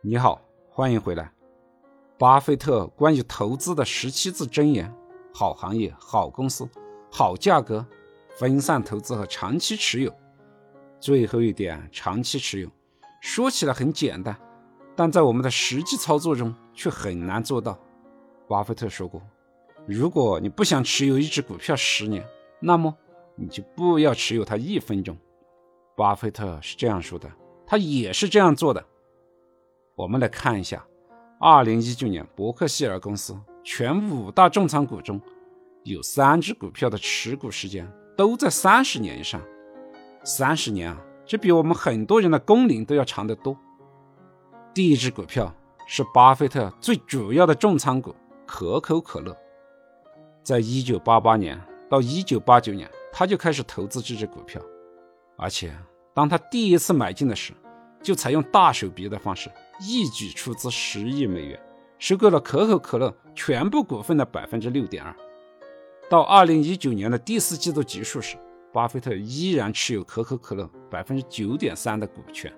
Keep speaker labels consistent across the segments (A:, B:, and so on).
A: 你好，欢迎回来。巴菲特关于投资的十七字箴言：好行业、好公司、好价格、分散投资和长期持有。最后一点，长期持有，说起来很简单，但在我们的实际操作中却很难做到。巴菲特说过，如果你不想持有一只股票十年，那么你就不要持有它一分钟。巴菲特是这样说的，他也是这样做的。我们来看一下，二零一九年伯克希尔公司全五大重仓股中，有三只股票的持股时间都在三十年以上。三十年啊，这比我们很多人的工龄都要长得多。第一只股票是巴菲特最主要的重仓股可口可乐，在一九八八年到一九八九年，他就开始投资这只股票，而且当他第一次买进的时，就采用大手笔的方式。一举出资十亿美元，收购了可口可乐全部股份的百分之六点二。到二零一九年的第四季度结束时，巴菲特依然持有可口可乐百分之九点三的股权，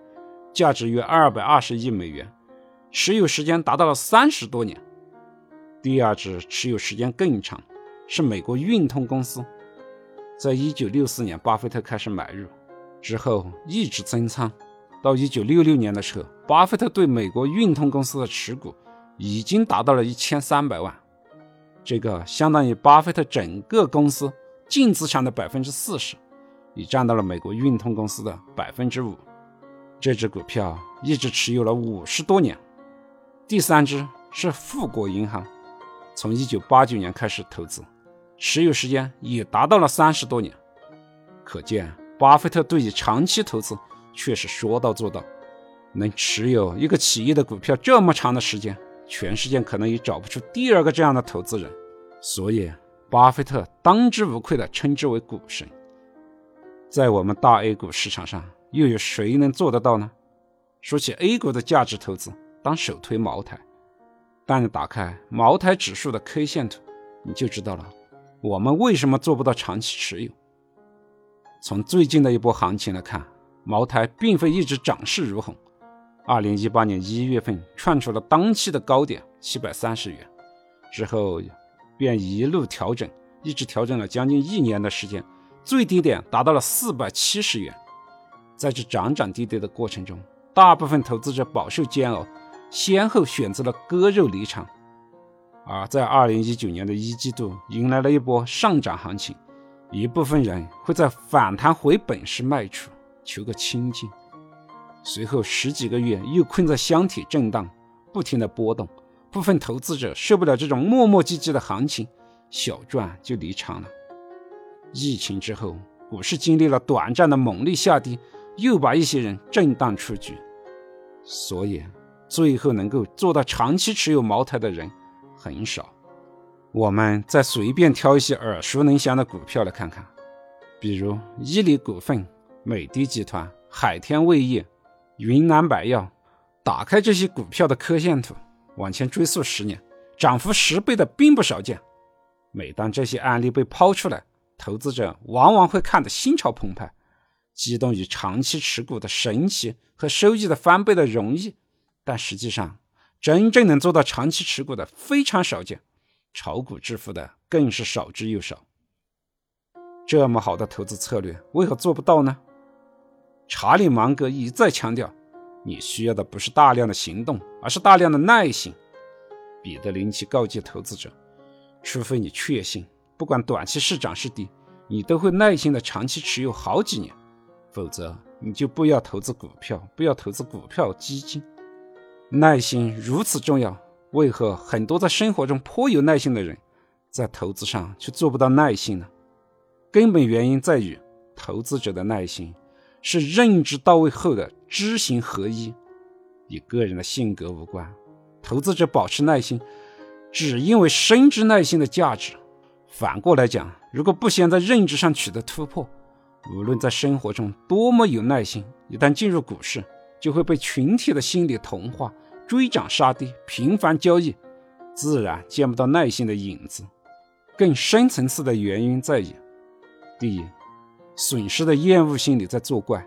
A: 价值约二百二十亿美元，持有时间达到了三十多年。第二支持有时间更长，是美国运通公司，在一九六四年巴菲特开始买入，之后一直增仓。到一九六六年的时候，巴菲特对美国运通公司的持股已经达到了一千三百万，这个相当于巴菲特整个公司净资产的百分之四十，已占到了美国运通公司的百分之五。这只股票一直持有了五十多年。第三只是富国银行，从一九八九年开始投资，持有时间也达到了三十多年。可见，巴菲特对于长期投资。确实说到做到，能持有一个企业的股票这么长的时间，全世界可能也找不出第二个这样的投资人。所以，巴菲特当之无愧地称之为股神。在我们大 A 股市场上，又有谁能做得到呢？说起 A 股的价值投资，当首推茅台。但你打开茅台指数的 K 线图，你就知道了，我们为什么做不到长期持有。从最近的一波行情来看。茅台并非一直涨势如虹，二零一八年一月份创出了当期的高点七百三十元，之后便一路调整，一直调整了将近一年的时间，最低点达到了四百七十元。在这涨涨跌跌的过程中，大部分投资者饱受煎熬，先后选择了割肉离场。而在二零一九年的一季度，迎来了一波上涨行情，一部分人会在反弹回本时卖出。求个清净，随后十几个月又困在箱体震荡，不停的波动。部分投资者受不了这种磨磨唧唧的行情，小赚就离场了。疫情之后，股市经历了短暂的猛烈下跌，又把一些人震荡出局。所以，最后能够做到长期持有茅台的人很少。我们再随便挑一些耳熟能详的股票来看看，比如伊利股份。美的集团、海天味业、云南白药，打开这些股票的 K 线图，往前追溯十年，涨幅十倍的并不少见。每当这些案例被抛出来，投资者往往会看得心潮澎湃，激动于长期持股的神奇和收益的翻倍的容易。但实际上，真正能做到长期持股的非常少见，炒股致富的更是少之又少。这么好的投资策略，为何做不到呢？查理芒格一再强调，你需要的不是大量的行动，而是大量的耐心。彼得林奇告诫投资者，除非你确信，不管短期是涨是跌，你都会耐心的长期持有好几年，否则你就不要投资股票，不要投资股票基金。耐心如此重要，为何很多在生活中颇有耐心的人，在投资上却做不到耐心呢？根本原因在于投资者的耐心。是认知到位后的知行合一，与个人的性格无关。投资者保持耐心，只因为深知耐心的价值。反过来讲，如果不先在认知上取得突破，无论在生活中多么有耐心，一旦进入股市，就会被群体的心理同化，追涨杀跌，频繁交易，自然见不到耐心的影子。更深层次的原因在于，第一。损失的厌恶心理在作怪，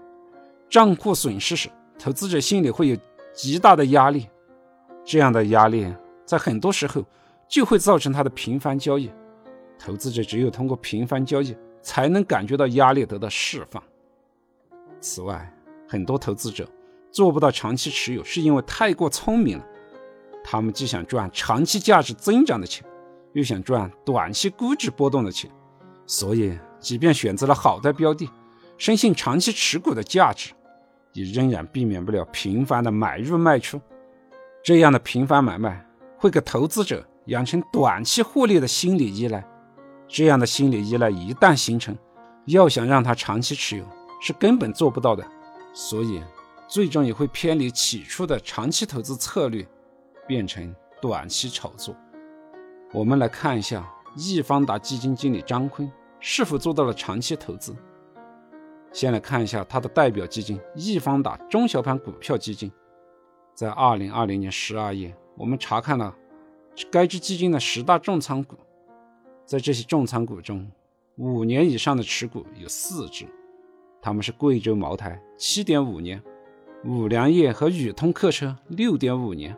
A: 账户损失时，投资者心里会有极大的压力，这样的压力在很多时候就会造成他的频繁交易。投资者只有通过频繁交易，才能感觉到压力得到释放。此外，很多投资者做不到长期持有，是因为太过聪明了。他们既想赚长期价值增长的钱，又想赚短期估值波动的钱，所以即便选择了好的标的，深信长期持股的价值，也仍然避免不了频繁的买入卖出。这样的频繁买卖会给投资者养成短期获利的心理依赖。这样的心理依赖一旦形成，要想让他长期持有是根本做不到的，所以最终也会偏离起初的长期投资策略，变成短期炒作。我们来看一下易方达基金经理张坤是否做到了长期投资。先来看一下他的代表基金易方达中小盘股票基金，在二零二零年十二月，我们查看了该支基金的十大重仓股。在这些重仓股中，五年以上的持股有四只，他们是贵州茅台七点五年，五粮液和宇通客车六点五年，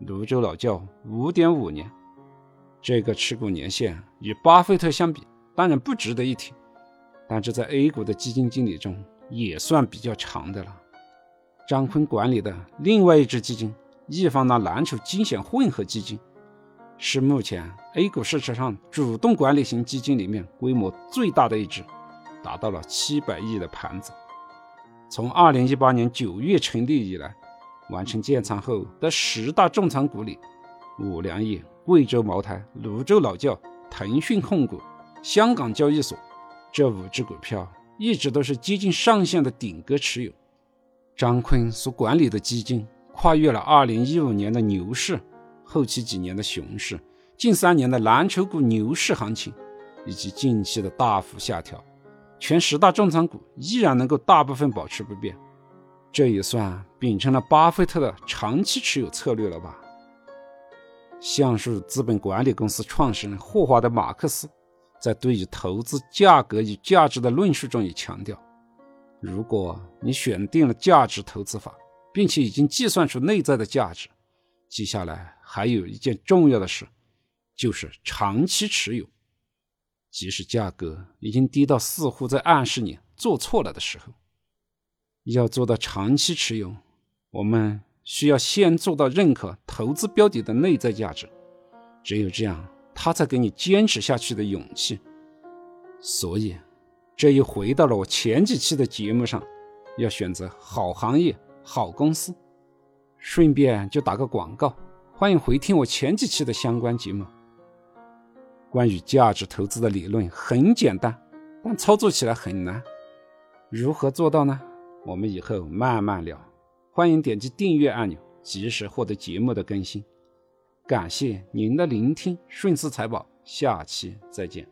A: 泸州老窖五点五年。这个持股年限与巴菲特相比，当然不值得一提，但这在 A 股的基金经理中也算比较长的了。张坤管理的另外一支基金易方达蓝筹精选混合基金。是目前 A 股市场上主动管理型基金里面规模最大的一只，达到了七百亿的盘子。从二零一八年九月成立以来，完成建仓后的十大重仓股里，五粮液、贵州茅台、泸州老窖、腾讯控股、香港交易所这五只股票一直都是基金上限的顶格持有。张坤所管理的基金跨越了二零一五年的牛市。后期几年的熊市，近三年的蓝筹股牛市行情，以及近期的大幅下调，全十大重仓股依然能够大部分保持不变，这也算秉承了巴菲特的长期持有策略了吧？橡树资本管理公司创始人霍华德·马克思在对于投资价格与价值的论述中也强调，如果你选定了价值投资法，并且已经计算出内在的价值，接下来。还有一件重要的事，就是长期持有，即使价格已经低到似乎在暗示你做错了的时候，要做到长期持有，我们需要先做到认可投资标的的内在价值，只有这样，他才给你坚持下去的勇气。所以，这又回到了我前几期的节目上，要选择好行业、好公司。顺便就打个广告。欢迎回听我前几期的相关节目。关于价值投资的理论很简单，但操作起来很难。如何做到呢？我们以后慢慢聊。欢迎点击订阅按钮，及时获得节目的更新。感谢您的聆听，顺思财宝，下期再见。